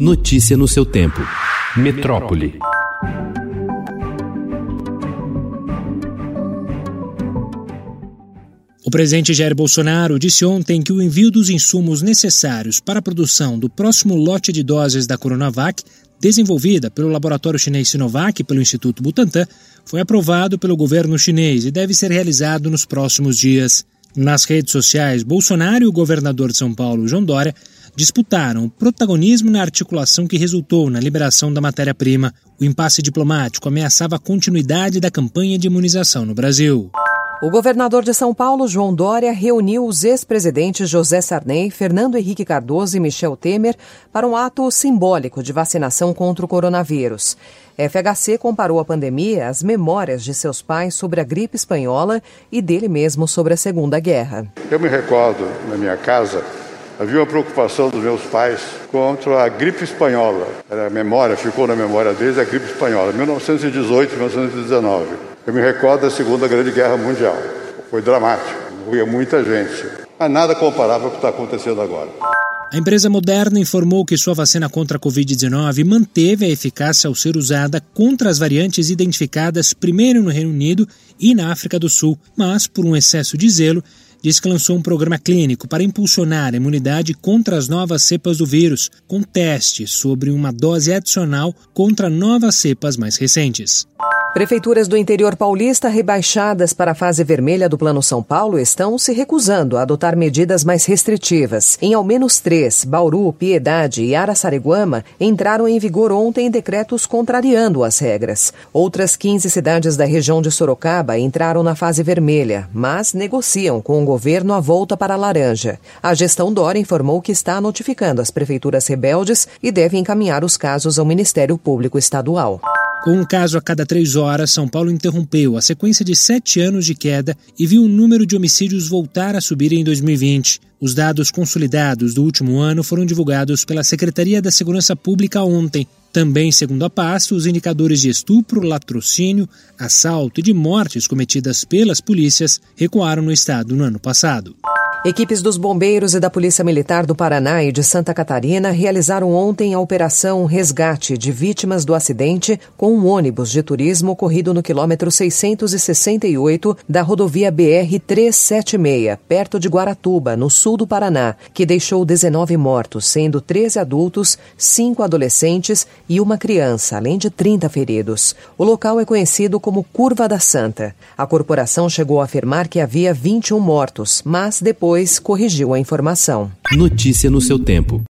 Notícia no seu tempo. Metrópole. O presidente Jair Bolsonaro disse ontem que o envio dos insumos necessários para a produção do próximo lote de doses da Coronavac, desenvolvida pelo laboratório chinês Sinovac e pelo Instituto Butantan, foi aprovado pelo governo chinês e deve ser realizado nos próximos dias. Nas redes sociais, Bolsonaro e o governador de São Paulo, João Dória, disputaram protagonismo na articulação que resultou na liberação da matéria-prima. O impasse diplomático ameaçava a continuidade da campanha de imunização no Brasil. O governador de São Paulo, João Dória, reuniu os ex-presidentes José Sarney, Fernando Henrique Cardoso e Michel Temer para um ato simbólico de vacinação contra o coronavírus. FHC comparou a pandemia às memórias de seus pais sobre a gripe espanhola e dele mesmo sobre a Segunda Guerra. Eu me recordo, na minha casa, havia uma preocupação dos meus pais contra a gripe espanhola. Era a memória, ficou na memória deles a gripe espanhola, 1918, 1919. Eu me recordo da Segunda Grande Guerra Mundial. Foi dramático, morria muita gente. Mas nada comparável ao que está acontecendo agora. A empresa Moderna informou que sua vacina contra a Covid-19 manteve a eficácia ao ser usada contra as variantes identificadas primeiro no Reino Unido e na África do Sul, mas, por um excesso de zelo, diz que lançou um programa clínico para impulsionar a imunidade contra as novas cepas do vírus, com testes sobre uma dose adicional contra novas cepas mais recentes. Prefeituras do interior paulista rebaixadas para a fase vermelha do Plano São Paulo estão se recusando a adotar medidas mais restritivas. Em ao menos três, Bauru, Piedade e Araçariguama, entraram em vigor ontem decretos contrariando as regras. Outras 15 cidades da região de Sorocaba entraram na fase vermelha, mas negociam com o governo a volta para a laranja. A gestão Dória informou que está notificando as prefeituras rebeldes e deve encaminhar os casos ao Ministério Público Estadual. Com um caso a cada três horas, São Paulo interrompeu a sequência de sete anos de queda e viu o número de homicídios voltar a subir em 2020. Os dados consolidados do último ano foram divulgados pela Secretaria da Segurança Pública ontem. Também, segundo a pasta, os indicadores de estupro, latrocínio, assalto e de mortes cometidas pelas polícias recuaram no estado no ano passado. Equipes dos bombeiros e da Polícia Militar do Paraná e de Santa Catarina realizaram ontem a operação Resgate de Vítimas do Acidente com um ônibus de turismo ocorrido no quilômetro 668 da rodovia BR-376, perto de Guaratuba, no sul do Paraná, que deixou 19 mortos, sendo 13 adultos, 5 adolescentes e uma criança, além de 30 feridos. O local é conhecido como Curva da Santa. A corporação chegou a afirmar que havia 21 mortos, mas depois depois corrigiu a informação. Notícia no seu tempo.